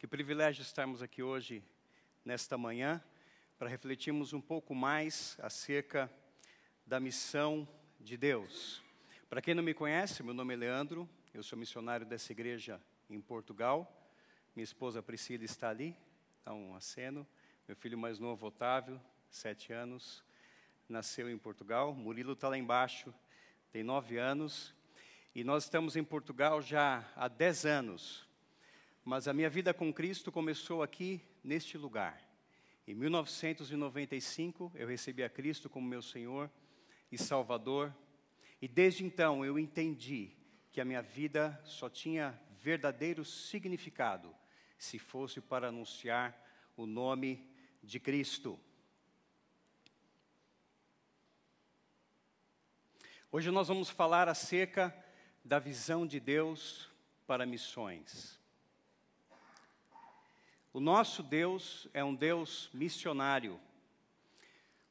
Que privilégio estarmos aqui hoje, nesta manhã, para refletirmos um pouco mais acerca da missão de Deus. Para quem não me conhece, meu nome é Leandro, eu sou missionário dessa igreja em Portugal. Minha esposa Priscila está ali, dá um aceno. Meu filho mais novo, Otávio, sete anos, nasceu em Portugal. Murilo está lá embaixo, tem nove anos. E nós estamos em Portugal já há dez anos. Mas a minha vida com Cristo começou aqui, neste lugar. Em 1995, eu recebi a Cristo como meu Senhor e Salvador. E desde então eu entendi que a minha vida só tinha verdadeiro significado se fosse para anunciar o nome de Cristo. Hoje nós vamos falar acerca da visão de Deus para missões. O nosso Deus é um Deus missionário.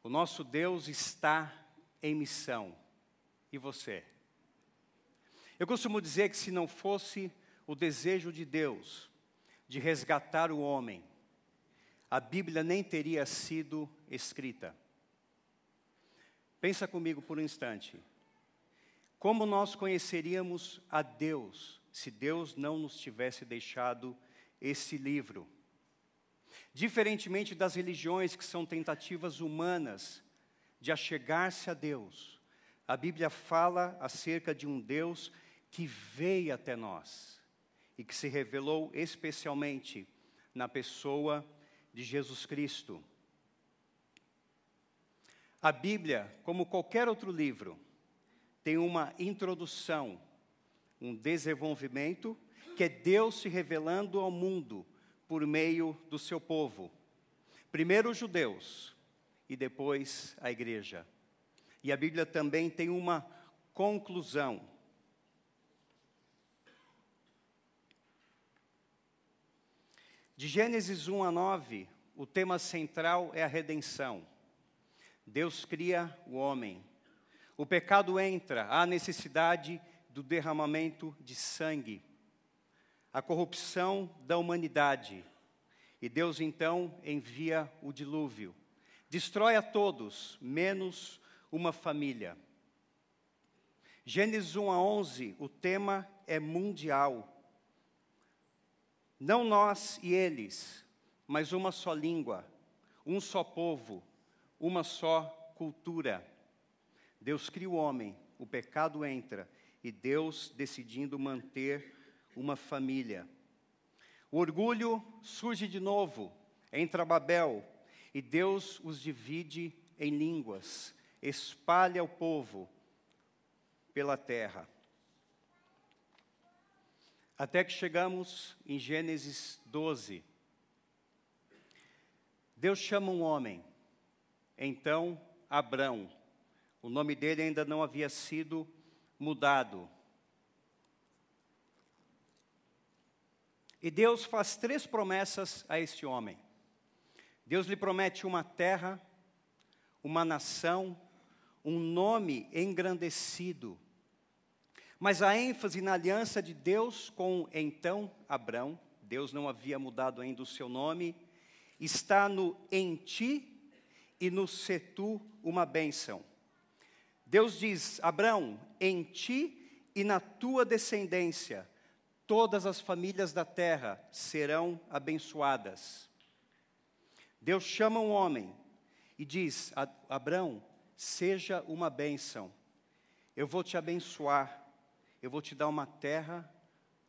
O nosso Deus está em missão. E você? Eu costumo dizer que se não fosse o desejo de Deus de resgatar o homem, a Bíblia nem teria sido escrita. Pensa comigo por um instante. Como nós conheceríamos a Deus se Deus não nos tivesse deixado esse livro? Diferentemente das religiões que são tentativas humanas de achegar-se a Deus, a Bíblia fala acerca de um Deus que veio até nós e que se revelou especialmente na pessoa de Jesus Cristo. A Bíblia, como qualquer outro livro, tem uma introdução, um desenvolvimento, que é Deus se revelando ao mundo por meio do seu povo. Primeiro os judeus e depois a igreja. E a Bíblia também tem uma conclusão. De Gênesis 1 a 9, o tema central é a redenção. Deus cria o homem. O pecado entra, há necessidade do derramamento de sangue a corrupção da humanidade. E Deus então envia o dilúvio. Destrói a todos, menos uma família. Gênesis 1 a 11, o tema é mundial. Não nós e eles, mas uma só língua, um só povo, uma só cultura. Deus cria o homem, o pecado entra, e Deus decidindo manter uma família. O orgulho surge de novo, entra Babel, e Deus os divide em línguas, espalha o povo pela terra. Até que chegamos em Gênesis 12. Deus chama um homem, então Abrão. O nome dele ainda não havia sido mudado. E Deus faz três promessas a este homem. Deus lhe promete uma terra, uma nação, um nome engrandecido. Mas a ênfase na aliança de Deus com então Abrão, Deus não havia mudado ainda o seu nome, está no em ti e no setu uma bênção. Deus diz: Abrão, em ti e na tua descendência todas as famílias da terra serão abençoadas. Deus chama um homem e diz: Abraão, seja uma bênção. Eu vou te abençoar. Eu vou te dar uma terra,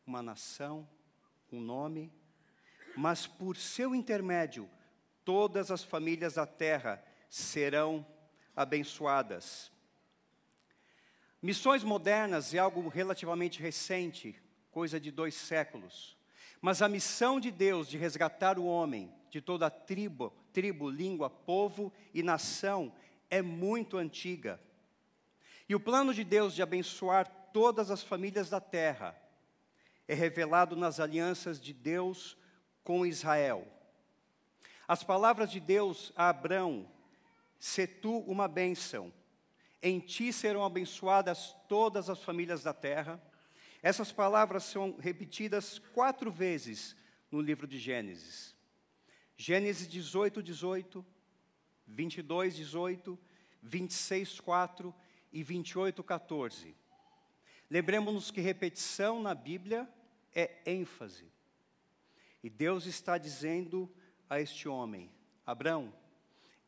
uma nação, um nome. Mas por seu intermédio, todas as famílias da terra serão abençoadas. Missões modernas é algo relativamente recente, coisa de dois séculos. Mas a missão de Deus de resgatar o homem de toda a tribo, tribo, língua, povo e nação é muito antiga. E o plano de Deus de abençoar todas as famílias da terra é revelado nas alianças de Deus com Israel. As palavras de Deus a Abrão, se tu uma bênção, em ti serão abençoadas todas as famílias da terra essas palavras são repetidas quatro vezes no livro de Gênesis. Gênesis 18, 18, 22, 18, 26, 4 e 28, 14. Lembremos-nos que repetição na Bíblia é ênfase. E Deus está dizendo a este homem: Abraão,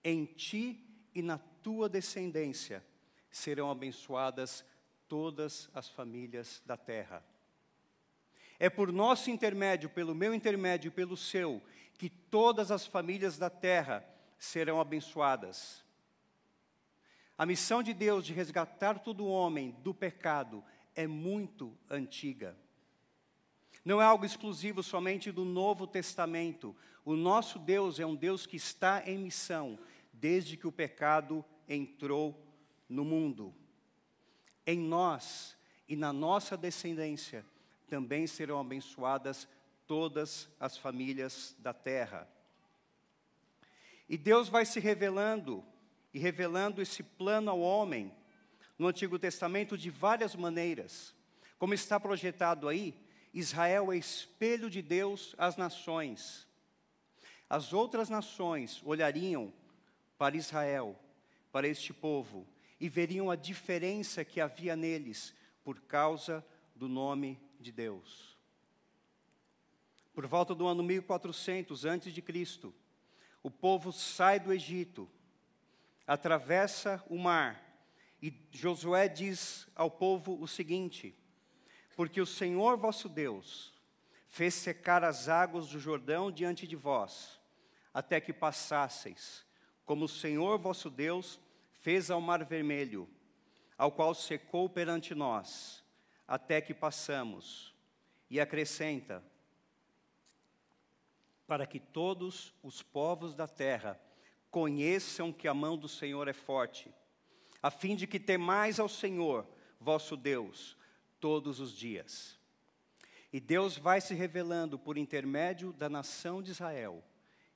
em ti e na tua descendência serão abençoadas todas as famílias da terra. É por nosso intermédio, pelo meu intermédio e pelo seu, que todas as famílias da terra serão abençoadas. A missão de Deus de resgatar todo homem do pecado é muito antiga. Não é algo exclusivo somente do Novo Testamento. O nosso Deus é um Deus que está em missão desde que o pecado entrou no mundo. Em nós e na nossa descendência também serão abençoadas todas as famílias da terra. E Deus vai se revelando e revelando esse plano ao homem no Antigo Testamento de várias maneiras. Como está projetado aí, Israel é espelho de Deus às nações. As outras nações olhariam para Israel, para este povo, e veriam a diferença que havia neles por causa do nome de Deus. Por volta do ano 1400 antes de Cristo, o povo sai do Egito, atravessa o mar, e Josué diz ao povo o seguinte: Porque o Senhor vosso Deus fez secar as águas do Jordão diante de vós, até que passasseis, como o Senhor vosso Deus fez ao mar vermelho, ao qual secou perante nós até que passamos. E acrescenta: para que todos os povos da terra conheçam que a mão do Senhor é forte, a fim de que temais ao Senhor, vosso Deus, todos os dias. E Deus vai se revelando por intermédio da nação de Israel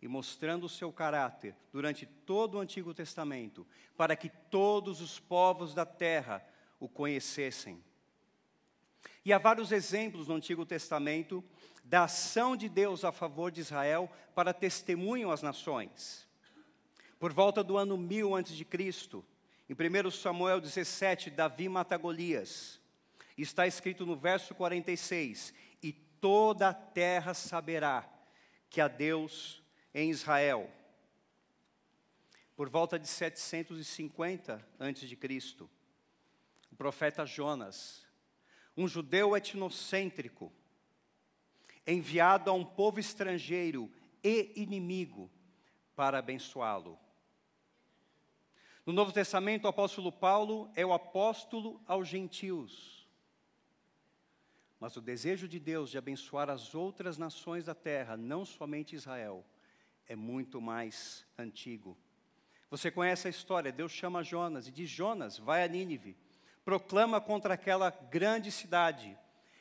e mostrando o seu caráter durante todo o Antigo Testamento, para que todos os povos da terra o conhecessem. E há vários exemplos no Antigo Testamento da ação de Deus a favor de Israel para testemunho às nações. Por volta do ano 1000 a.C., em 1 Samuel 17, Davi mata Golias. Está escrito no verso 46: E toda a terra saberá que há Deus em Israel. Por volta de 750 a.C., o profeta Jonas um judeu etnocêntrico, enviado a um povo estrangeiro e inimigo para abençoá-lo. No Novo Testamento, o apóstolo Paulo é o apóstolo aos gentios. Mas o desejo de Deus de abençoar as outras nações da terra, não somente Israel, é muito mais antigo. Você conhece a história? Deus chama Jonas e diz: Jonas, vai a Nínive proclama contra aquela grande cidade.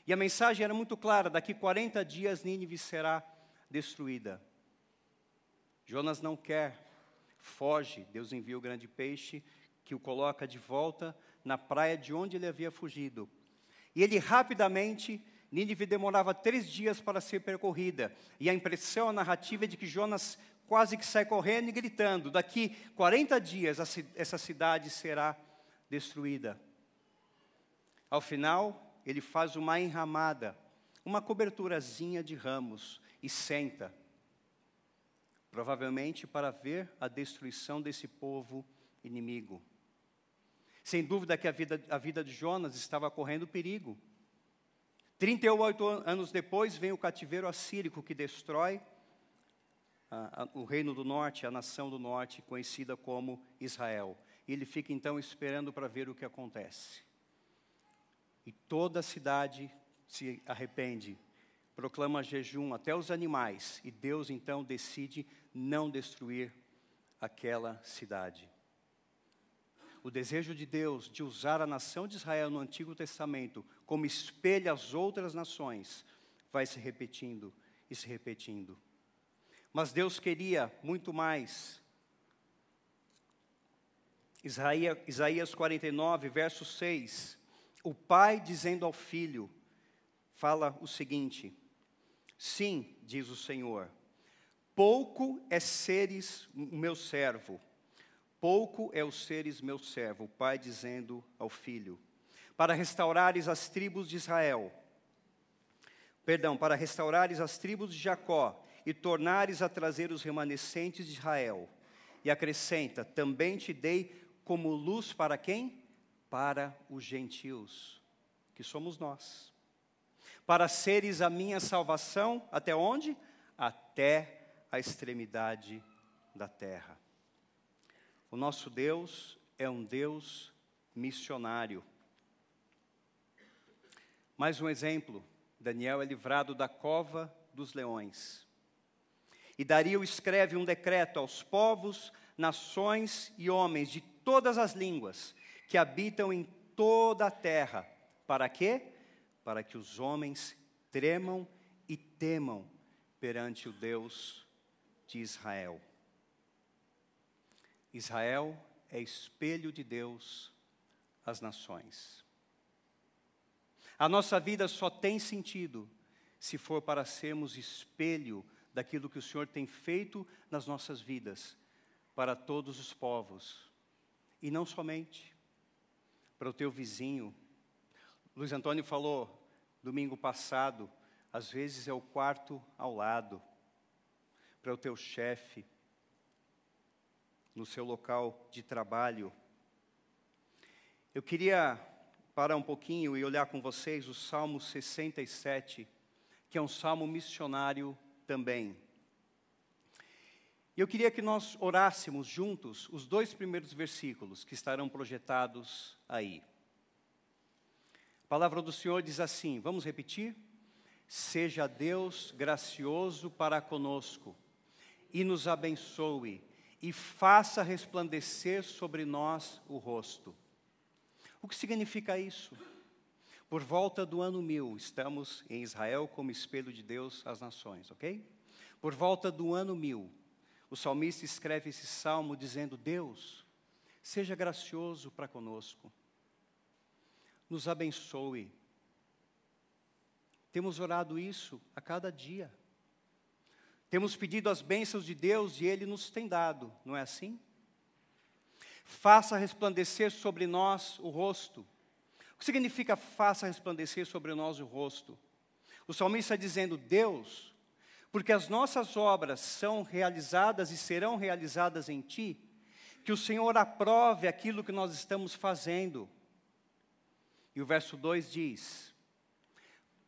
E a mensagem era muito clara: daqui 40 dias Nínive será destruída. Jonas não quer, foge. Deus envia o grande peixe que o coloca de volta na praia de onde ele havia fugido. E ele rapidamente, Nínive demorava três dias para ser percorrida. E a impressão, a narrativa é de que Jonas quase que sai correndo e gritando: daqui 40 dias essa cidade será destruída. Ao final, ele faz uma enramada, uma coberturazinha de ramos e senta, provavelmente para ver a destruição desse povo inimigo. Sem dúvida que a vida, a vida de Jonas estava correndo perigo. 38 anos depois vem o cativeiro assírico que destrói a, a, o reino do norte, a nação do norte, conhecida como Israel. E ele fica então esperando para ver o que acontece e toda a cidade se arrepende, proclama jejum até os animais, e Deus então decide não destruir aquela cidade. O desejo de Deus de usar a nação de Israel no Antigo Testamento como espelho às outras nações vai se repetindo e se repetindo. Mas Deus queria muito mais. Isaías 49, verso 6 o pai dizendo ao filho, fala o seguinte: Sim, diz o Senhor, pouco é seres o meu servo, pouco é os seres meu servo, o pai dizendo ao filho, para restaurares as tribos de Israel, perdão, para restaurares as tribos de Jacó e tornares a trazer os remanescentes de Israel. E acrescenta: também te dei como luz para quem? Para os gentios, que somos nós. Para seres a minha salvação, até onde? Até a extremidade da terra. O nosso Deus é um Deus missionário. Mais um exemplo: Daniel é livrado da cova dos leões. E Dario escreve um decreto aos povos, nações e homens de todas as línguas que habitam em toda a terra. Para quê? Para que os homens tremam e temam perante o Deus de Israel. Israel é espelho de Deus às nações. A nossa vida só tem sentido se for para sermos espelho daquilo que o Senhor tem feito nas nossas vidas para todos os povos. E não somente para o teu vizinho. Luiz Antônio falou domingo passado, às vezes é o quarto ao lado, para o teu chefe, no seu local de trabalho. Eu queria parar um pouquinho e olhar com vocês o Salmo 67, que é um salmo missionário também. Eu queria que nós orássemos juntos os dois primeiros versículos que estarão projetados aí. A palavra do Senhor diz assim: vamos repetir? Seja Deus gracioso para conosco e nos abençoe e faça resplandecer sobre nós o rosto. O que significa isso? Por volta do ano mil, estamos em Israel como espelho de Deus às nações, ok? Por volta do ano mil, o salmista escreve esse salmo dizendo: Deus, seja gracioso para conosco, nos abençoe. Temos orado isso a cada dia. Temos pedido as bênçãos de Deus e Ele nos tem dado, não é assim? Faça resplandecer sobre nós o rosto. O que significa faça resplandecer sobre nós o rosto? O salmista está dizendo, Deus, porque as nossas obras são realizadas e serão realizadas em Ti, que o Senhor aprove aquilo que nós estamos fazendo. E o verso 2 diz: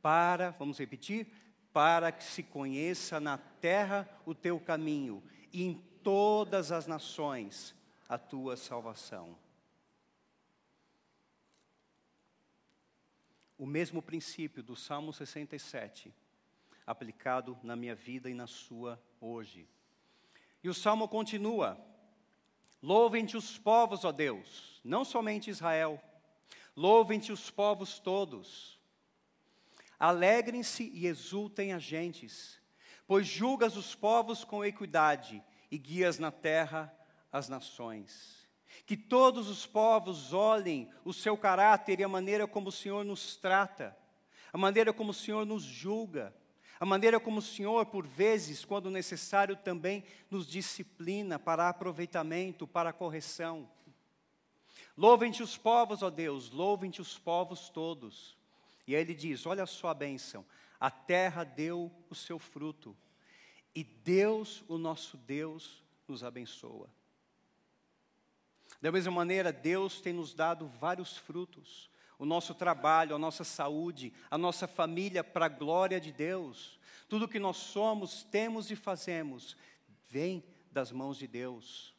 Para, vamos repetir, para que se conheça na terra o teu caminho e em todas as nações a tua salvação. O mesmo princípio do Salmo 67, aplicado na minha vida e na sua hoje. E o salmo continua: Louvem-te os povos, ó Deus, não somente Israel, louvem-te os povos todos Alegrem-se e exultem as gentes, pois julgas os povos com equidade e guias na terra as nações. Que todos os povos olhem o seu caráter e a maneira como o Senhor nos trata, a maneira como o Senhor nos julga, a maneira como o Senhor, por vezes, quando necessário, também nos disciplina para aproveitamento, para correção. Louvem-te os povos, ó Deus, louvem-te os povos todos. E aí ele diz: Olha só a bênção, a terra deu o seu fruto, e Deus, o nosso Deus, nos abençoa. Da mesma maneira, Deus tem nos dado vários frutos, o nosso trabalho, a nossa saúde, a nossa família, para a glória de Deus. Tudo que nós somos, temos e fazemos, vem das mãos de Deus.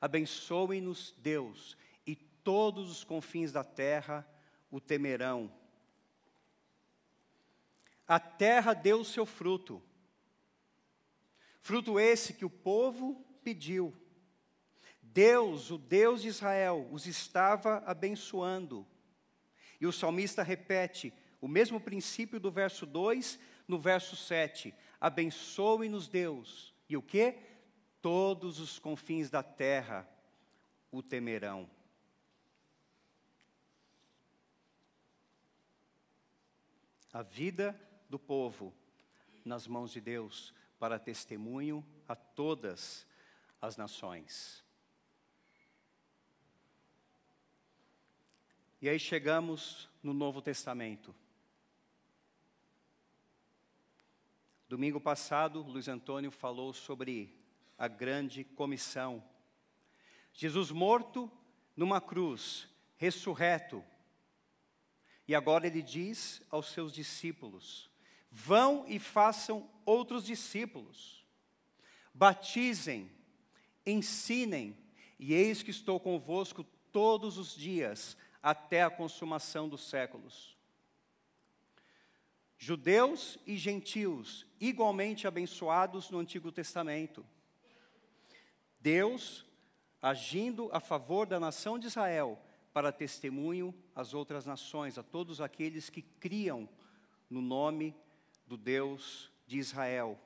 Abençoe-nos, Deus, e todos os confins da terra o temerão a terra deu o seu fruto. Fruto esse que o povo pediu. Deus, o Deus de Israel, os estava abençoando. E o salmista repete o mesmo princípio do verso 2 no verso 7. Abençoe-nos Deus. E o que? Todos os confins da terra o temerão. A vida do povo nas mãos de Deus para testemunho a todas as nações. E aí chegamos no Novo Testamento. Domingo passado, Luiz Antônio falou sobre a grande comissão. Jesus morto numa cruz, ressurreto. E agora ele diz aos seus discípulos: Vão e façam outros discípulos, batizem, ensinem, e eis que estou convosco todos os dias, até a consumação dos séculos. Judeus e gentios, igualmente abençoados no Antigo Testamento. Deus agindo a favor da nação de Israel, para testemunho às outras nações, a todos aqueles que criam no nome do Deus de Israel.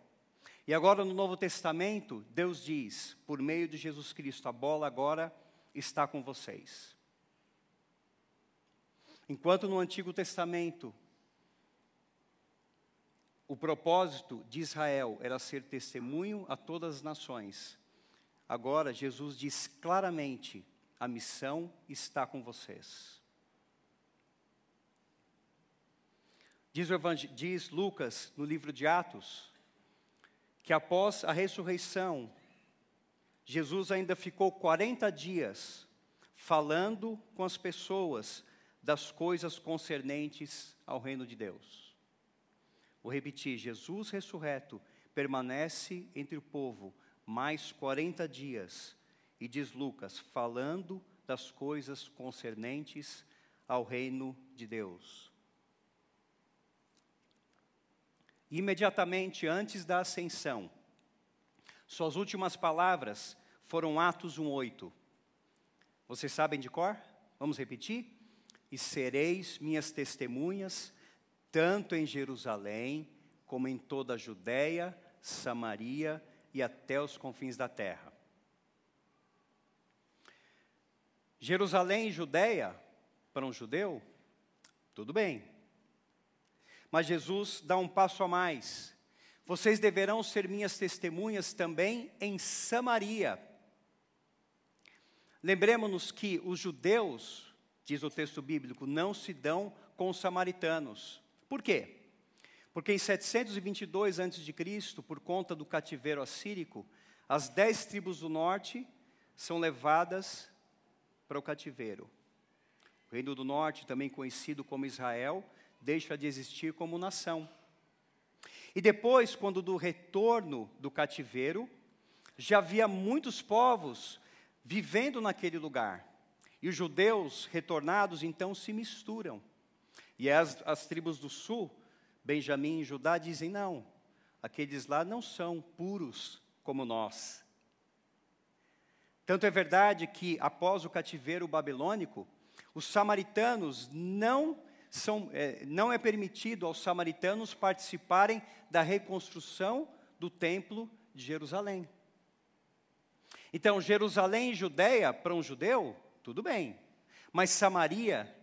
E agora no Novo Testamento, Deus diz, por meio de Jesus Cristo, a bola agora está com vocês. Enquanto no Antigo Testamento, o propósito de Israel era ser testemunho a todas as nações, Agora, Jesus diz claramente: a missão está com vocês. Diz, diz, Lucas, no livro de Atos, que após a ressurreição, Jesus ainda ficou 40 dias falando com as pessoas das coisas concernentes ao reino de Deus. Vou repetir: Jesus ressurreto permanece entre o povo mais 40 dias, e diz Lucas, falando das coisas concernentes ao reino de Deus. Imediatamente antes da ascensão, suas últimas palavras foram Atos 1:8. Vocês sabem de cor? Vamos repetir? E sereis minhas testemunhas, tanto em Jerusalém, como em toda a Judéia, Samaria e até os confins da terra. Jerusalém e Judéia, para um judeu, tudo bem. Mas Jesus dá um passo a mais. Vocês deverão ser minhas testemunhas também em Samaria. Lembremos-nos que os judeus, diz o texto bíblico, não se dão com os samaritanos. Por quê? Porque em 722 a.C., por conta do cativeiro assírico, as dez tribos do norte são levadas para o cativeiro. O reino do norte, também conhecido como Israel, deixa de existir como nação. E depois, quando do retorno do cativeiro, já havia muitos povos vivendo naquele lugar. E os judeus retornados então se misturam. E as, as tribos do sul Benjamim e Judá dizem: não, aqueles lá não são puros como nós. Tanto é verdade que, após o cativeiro babilônico, os samaritanos não são, é, não é permitido aos samaritanos participarem da reconstrução do templo de Jerusalém. Então, Jerusalém e Judéia, para um judeu, tudo bem. Mas Samaria,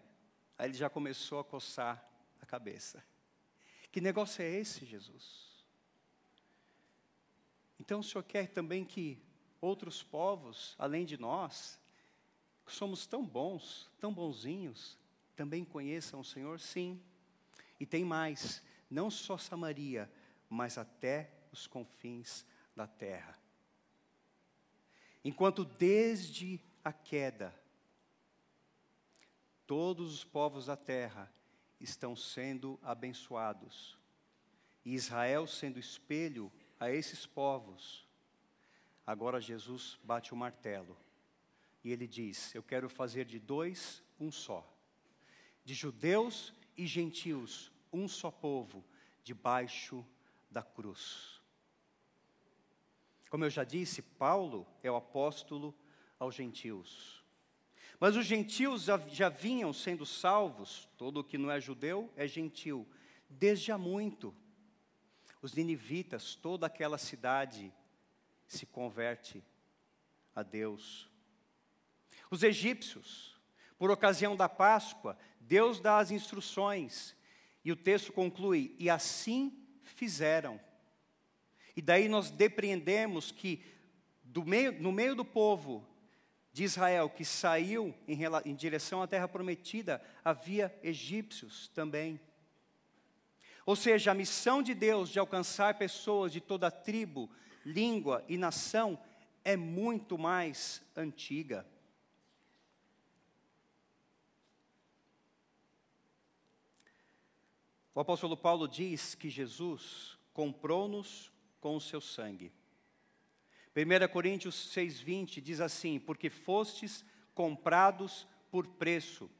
aí ele já começou a coçar a cabeça. Que negócio é esse, Jesus? Então o Senhor quer também que outros povos, além de nós, que somos tão bons, tão bonzinhos, também conheçam o Senhor? Sim. E tem mais, não só Samaria, mas até os confins da terra. Enquanto desde a queda, todos os povos da terra estão sendo abençoados. E Israel sendo espelho a esses povos. Agora Jesus bate o martelo e ele diz: Eu quero fazer de dois um só, de judeus e gentios, um só povo, debaixo da cruz. Como eu já disse, Paulo é o apóstolo aos gentios. Mas os gentios já, vinham sendo salvos, todo o que não é judeu é gentil, desde há muito. Os ninivitas, toda aquela cidade se converte a Deus. Os egípcios, por ocasião da Páscoa, Deus dá as instruções, e o texto conclui: e assim fizeram. E daí nós depreendemos que meio, no meio do povo de Israel que saiu em, em direção à terra prometida, havia egípcios também. Ou seja, a missão de Deus de alcançar pessoas de toda tribo, língua e nação é muito mais antiga. O apóstolo Paulo diz que Jesus comprou-nos com o seu sangue. 1 Coríntios 6,20 diz assim: Porque fostes comprados por preço.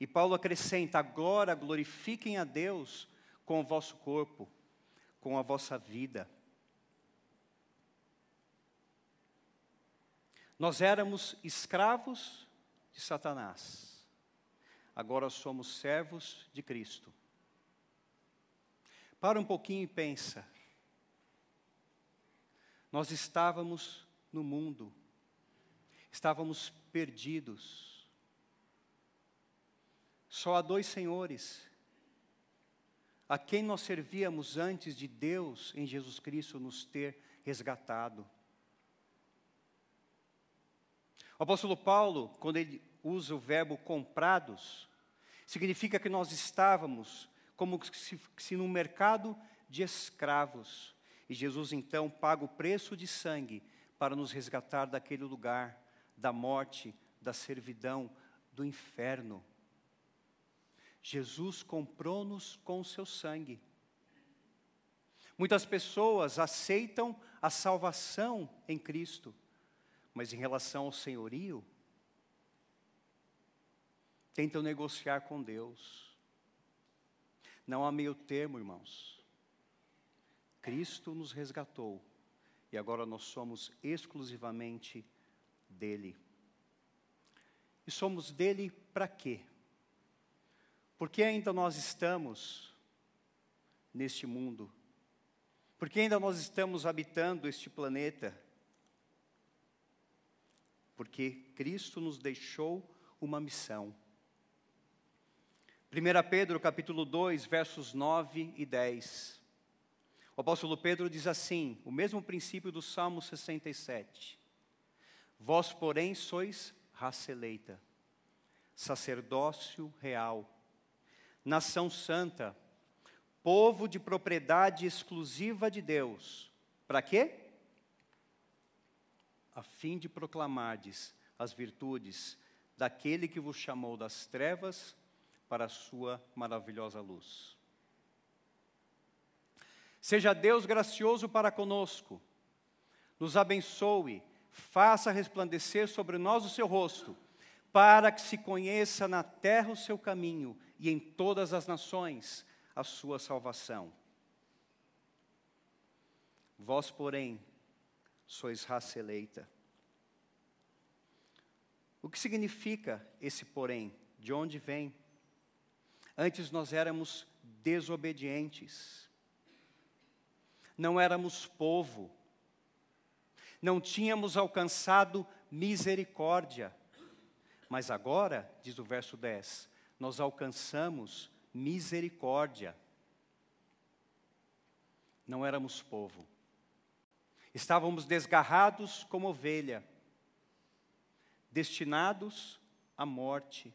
E Paulo acrescenta: Agora glorifiquem a Deus com o vosso corpo, com a vossa vida. Nós éramos escravos de Satanás, agora somos servos de Cristo. Para um pouquinho e pensa. Nós estávamos no mundo, estávamos perdidos. Só há dois senhores, a quem nós servíamos antes de Deus em Jesus Cristo nos ter resgatado. O apóstolo Paulo, quando ele usa o verbo comprados, significa que nós estávamos como se, se no mercado de escravos, e Jesus então paga o preço de sangue para nos resgatar daquele lugar, da morte, da servidão, do inferno. Jesus comprou-nos com o seu sangue. Muitas pessoas aceitam a salvação em Cristo, mas em relação ao senhorio, tentam negociar com Deus. Não há meio termo, irmãos. Cristo nos resgatou e agora nós somos exclusivamente dele. E somos dele para quê? Porque ainda nós estamos neste mundo? Porque ainda nós estamos habitando este planeta? Porque Cristo nos deixou uma missão. 1 Pedro capítulo 2, versos 9 e 10. O apóstolo Pedro diz assim, o mesmo princípio do Salmo 67. Vós, porém, sois raça eleita, sacerdócio real, nação santa, povo de propriedade exclusiva de Deus. Para quê? A fim de proclamardes as virtudes daquele que vos chamou das trevas para a sua maravilhosa luz. Seja Deus gracioso para conosco, nos abençoe, faça resplandecer sobre nós o seu rosto, para que se conheça na terra o seu caminho e em todas as nações a sua salvação. Vós, porém, sois raça eleita. O que significa esse porém? De onde vem? Antes nós éramos desobedientes não éramos povo, não tínhamos alcançado misericórdia. Mas agora, diz o verso 10, nós alcançamos misericórdia. Não éramos povo, estávamos desgarrados como ovelha, destinados à morte,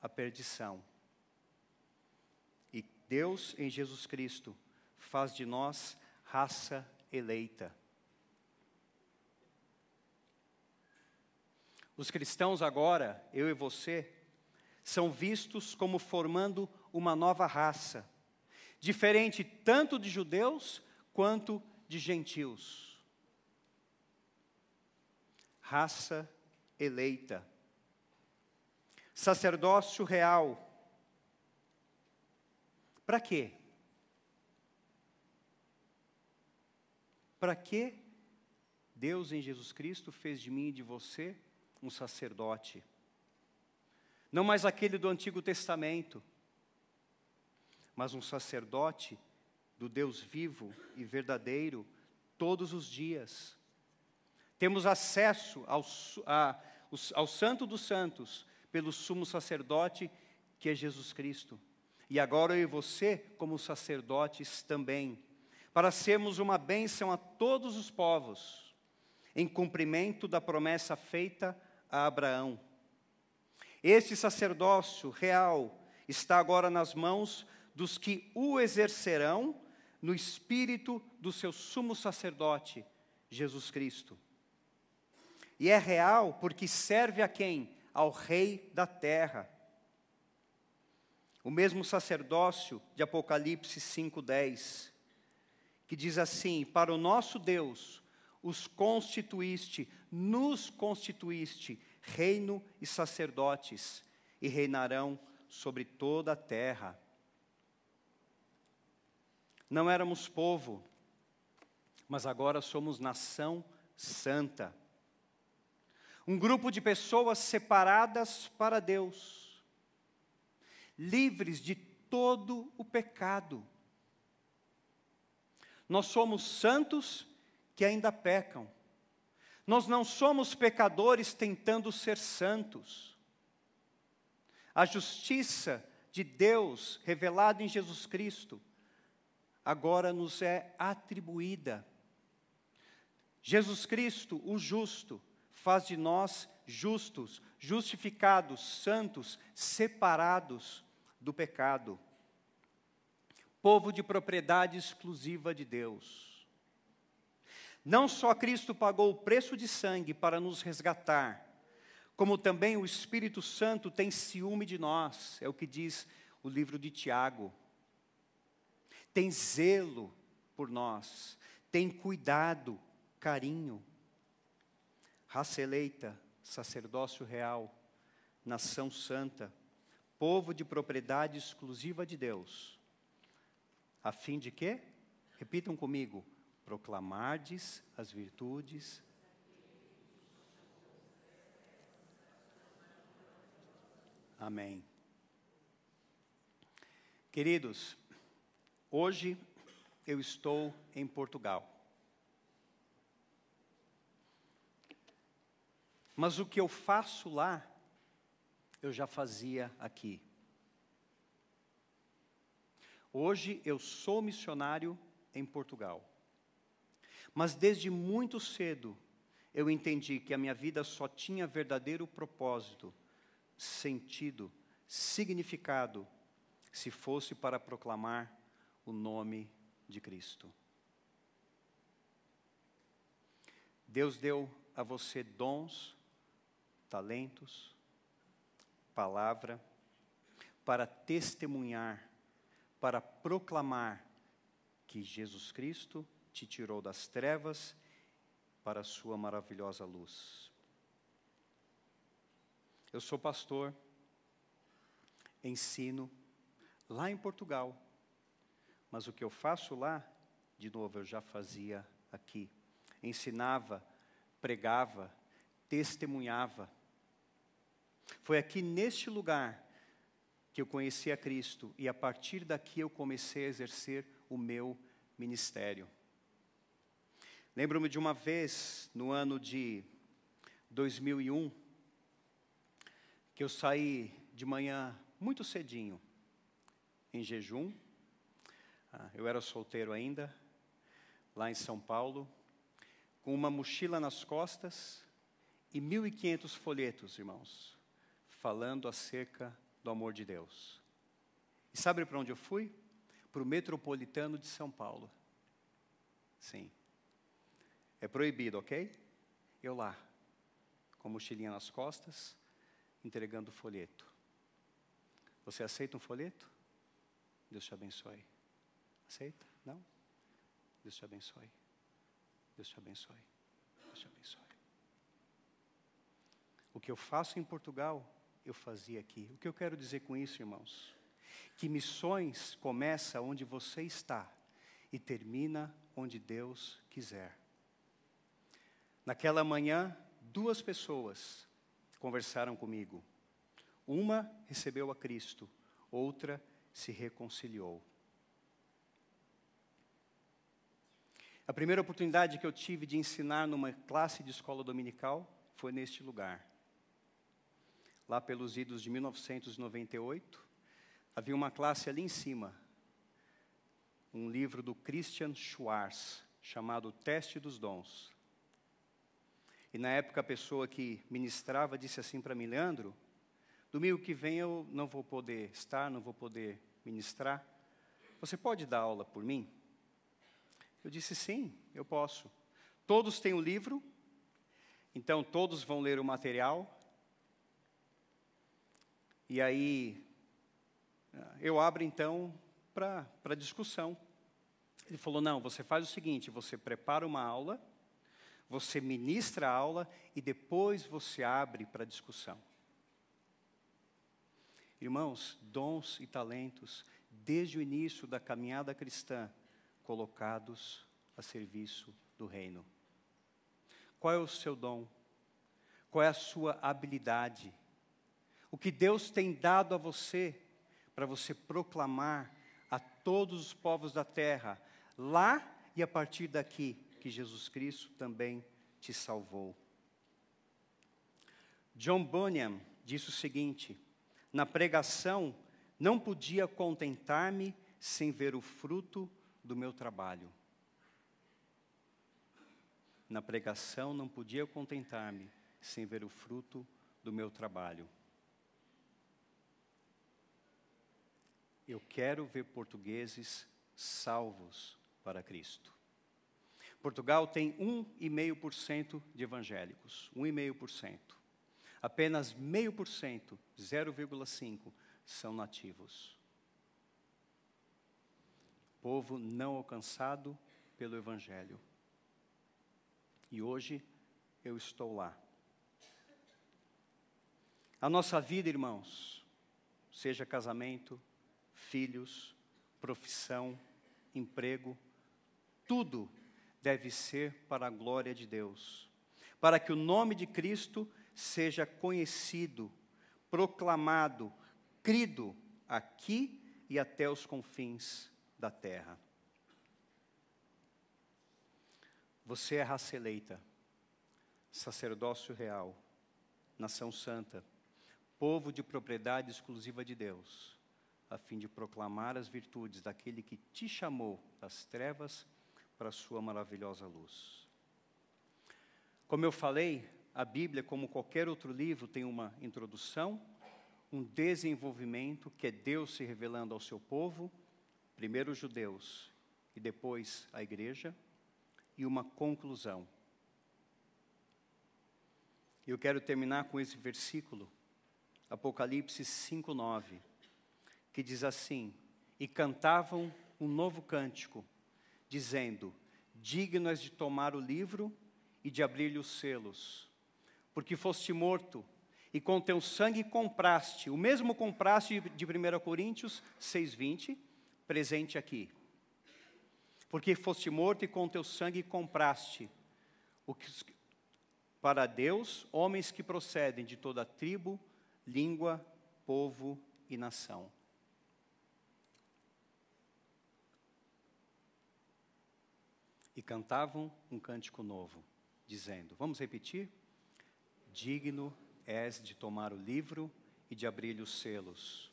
à perdição. Deus, em Jesus Cristo, faz de nós raça eleita. Os cristãos agora, eu e você, são vistos como formando uma nova raça, diferente tanto de judeus quanto de gentios. Raça eleita, sacerdócio real. Para quê? Para que Deus em Jesus Cristo fez de mim e de você um sacerdote? Não mais aquele do Antigo Testamento, mas um sacerdote do Deus vivo e verdadeiro todos os dias. Temos acesso ao, a, ao Santo dos Santos pelo sumo sacerdote que é Jesus Cristo. E agora eu e você, como sacerdotes também para sermos uma bênção a todos os povos, em cumprimento da promessa feita a Abraão. Este sacerdócio real está agora nas mãos dos que o exercerão no espírito do seu sumo sacerdote, Jesus Cristo. E é real porque serve a quem? Ao Rei da terra. O mesmo sacerdócio de Apocalipse 5,10, que diz assim: Para o nosso Deus, os constituíste, nos constituíste, reino e sacerdotes, e reinarão sobre toda a terra. Não éramos povo, mas agora somos nação santa. Um grupo de pessoas separadas para Deus, livres de todo o pecado. Nós somos santos que ainda pecam. Nós não somos pecadores tentando ser santos. A justiça de Deus revelada em Jesus Cristo agora nos é atribuída. Jesus Cristo, o justo, faz de nós justos, justificados, santos, separados do pecado. Povo de propriedade exclusiva de Deus. Não só Cristo pagou o preço de sangue para nos resgatar, como também o Espírito Santo tem ciúme de nós, é o que diz o livro de Tiago. Tem zelo por nós, tem cuidado, carinho. Raça eleita, sacerdócio real, nação santa, povo de propriedade exclusiva de Deus, a fim de quê? Repitam comigo: proclamardes as virtudes Amém. Queridos, hoje eu estou em Portugal. Mas o que eu faço lá, eu já fazia aqui. Hoje eu sou missionário em Portugal. Mas desde muito cedo eu entendi que a minha vida só tinha verdadeiro propósito sentido, significado, se fosse para proclamar o nome de Cristo. Deus deu a você dons, talentos, palavra, para testemunhar, para proclamar que Jesus Cristo te tirou das trevas para a sua maravilhosa luz. Eu sou pastor, ensino lá em Portugal, mas o que eu faço lá, de novo, eu já fazia aqui. Ensinava, pregava, testemunhava. Foi aqui neste lugar que eu conheci a Cristo e a partir daqui eu comecei a exercer o meu ministério. Lembro-me de uma vez, no ano de 2001, que eu saí de manhã muito cedinho, em jejum. Ah, eu era solteiro ainda, lá em São Paulo, com uma mochila nas costas e 1.500 folhetos, irmãos, falando acerca do amor de Deus. E sabe para onde eu fui? Para o metropolitano de São Paulo. Sim. É proibido, ok? Eu lá, com mochilinha nas costas, entregando o folheto. Você aceita um folheto? Deus te abençoe. Aceita? Não? Deus te abençoe. Deus te abençoe. Deus te abençoe. O que eu faço em Portugal, eu fazia aqui. O que eu quero dizer com isso, irmãos? Que missões começa onde você está e termina onde Deus quiser. Naquela manhã, duas pessoas conversaram comigo. Uma recebeu a Cristo, outra se reconciliou. A primeira oportunidade que eu tive de ensinar numa classe de escola dominical foi neste lugar. Lá pelos idos de 1998, havia uma classe ali em cima, um livro do Christian Schwarz, chamado Teste dos Dons. E na época a pessoa que ministrava disse assim para mim, Leandro, domingo que vem eu não vou poder estar, não vou poder ministrar. Você pode dar aula por mim? Eu disse sim, eu posso. Todos têm o um livro, então todos vão ler o material. E aí eu abro então para discussão. Ele falou: não, você faz o seguinte: você prepara uma aula você ministra a aula e depois você abre para discussão. Irmãos, dons e talentos, desde o início da caminhada cristã, colocados a serviço do reino. Qual é o seu dom? Qual é a sua habilidade? O que Deus tem dado a você para você proclamar a todos os povos da terra, lá e a partir daqui, que Jesus Cristo também te salvou. John Bunyan disse o seguinte: na pregação não podia contentar-me sem ver o fruto do meu trabalho. Na pregação não podia contentar-me sem ver o fruto do meu trabalho. Eu quero ver portugueses salvos para Cristo. Portugal tem 1,5% de evangélicos, 1,5%. Apenas 0,5%, 0,5% são nativos. Povo não alcançado pelo Evangelho. E hoje eu estou lá. A nossa vida, irmãos, seja casamento, filhos, profissão, emprego, tudo deve ser para a glória de Deus, para que o nome de Cristo seja conhecido, proclamado, crido aqui e até os confins da terra. Você é raça eleita, sacerdócio real, nação santa, povo de propriedade exclusiva de Deus, a fim de proclamar as virtudes daquele que te chamou das trevas para a sua maravilhosa luz. Como eu falei, a Bíblia, como qualquer outro livro, tem uma introdução, um desenvolvimento que é Deus se revelando ao seu povo, primeiro os judeus e depois a igreja, e uma conclusão. Eu quero terminar com esse versículo, Apocalipse 5:9, que diz assim: "E cantavam um novo cântico, dizendo: Digno és de tomar o livro e de abrir-lhe os selos, porque foste morto e com teu sangue compraste, o mesmo compraste de 1 Coríntios 6,20, presente aqui. Porque foste morto e com teu sangue compraste o que, para Deus homens que procedem de toda tribo, língua, povo e nação. Cantavam um cântico novo, dizendo: Vamos repetir? Digno és de tomar o livro e de abrir-lhe os selos,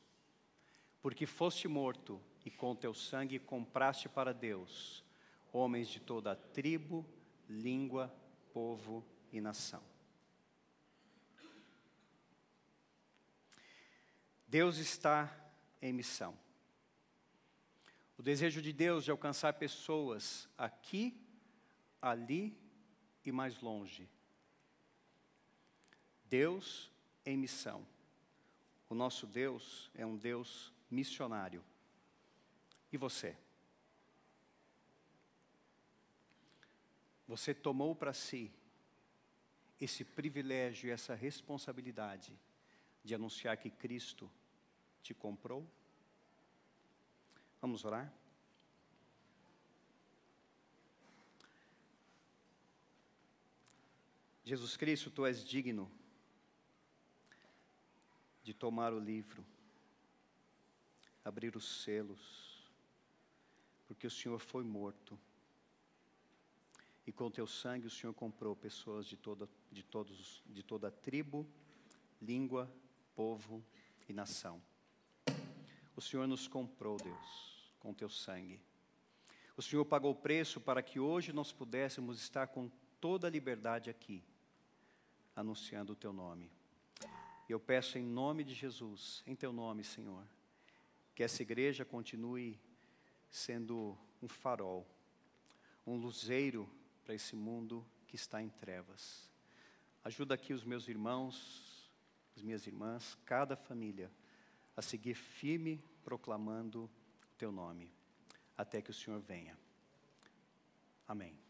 porque foste morto e com teu sangue compraste para Deus homens de toda a tribo, língua, povo e nação. Deus está em missão. O desejo de Deus de alcançar pessoas aqui, ali e mais longe. Deus em missão. O nosso Deus é um Deus missionário. E você? Você tomou para si esse privilégio e essa responsabilidade de anunciar que Cristo te comprou? Vamos orar? Jesus Cristo, tu és digno de tomar o livro, abrir os selos, porque o Senhor foi morto. E com teu sangue o Senhor comprou pessoas de toda, de todos, de toda tribo, língua, povo e nação. O Senhor nos comprou, Deus com teu sangue. O Senhor pagou o preço para que hoje nós pudéssemos estar com toda a liberdade aqui, anunciando o teu nome. E eu peço em nome de Jesus, em teu nome, Senhor, que essa igreja continue sendo um farol, um luzeiro para esse mundo que está em trevas. Ajuda aqui os meus irmãos, as minhas irmãs, cada família, a seguir firme proclamando o teu nome, até que o Senhor venha. Amém.